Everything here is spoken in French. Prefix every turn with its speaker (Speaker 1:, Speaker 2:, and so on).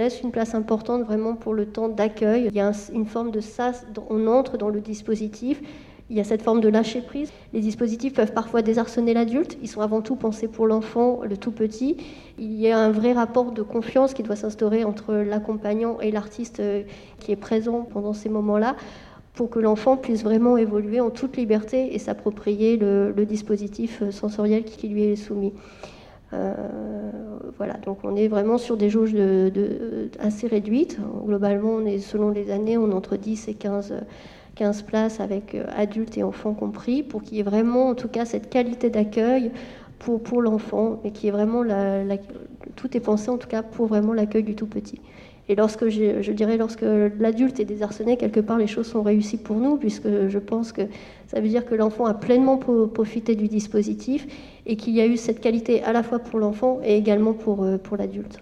Speaker 1: laisse une place importante vraiment pour le temps d'accueil. Il y a une forme de ça, on entre dans le dispositif. Il y a cette forme de lâcher prise. Les dispositifs peuvent parfois désarçonner l'adulte. Ils sont avant tout pensés pour l'enfant, le tout petit. Il y a un vrai rapport de confiance qui doit s'instaurer entre l'accompagnant et l'artiste euh, qui est présent pendant ces moments-là pour que l'enfant puisse vraiment évoluer en toute liberté et s'approprier le, dispositif euh, sensoriel qui lui est soumis. Euh, voilà, donc on est vraiment sur des jauges assez réduites. Globalement, on est, selon les années, on est entre 10 et 15 15 places avec euh, adultes et enfants compris, pour qu'il y ait vraiment, en tout cas, cette qualité d'accueil pour, l'enfant, et qui est vraiment tout est pensé en tout cas pour vraiment l'accueil du tout petit. Et lorsque je, je dirais lorsque l'adulte est désarçonné, quelque part les choses sont réussies pour nous, puisque je pense que ça veut dire que l'enfant a pleinement profité du dispositif et qu'il y a eu cette qualité à la fois pour l'enfant et également pour, euh, pour l'adulte.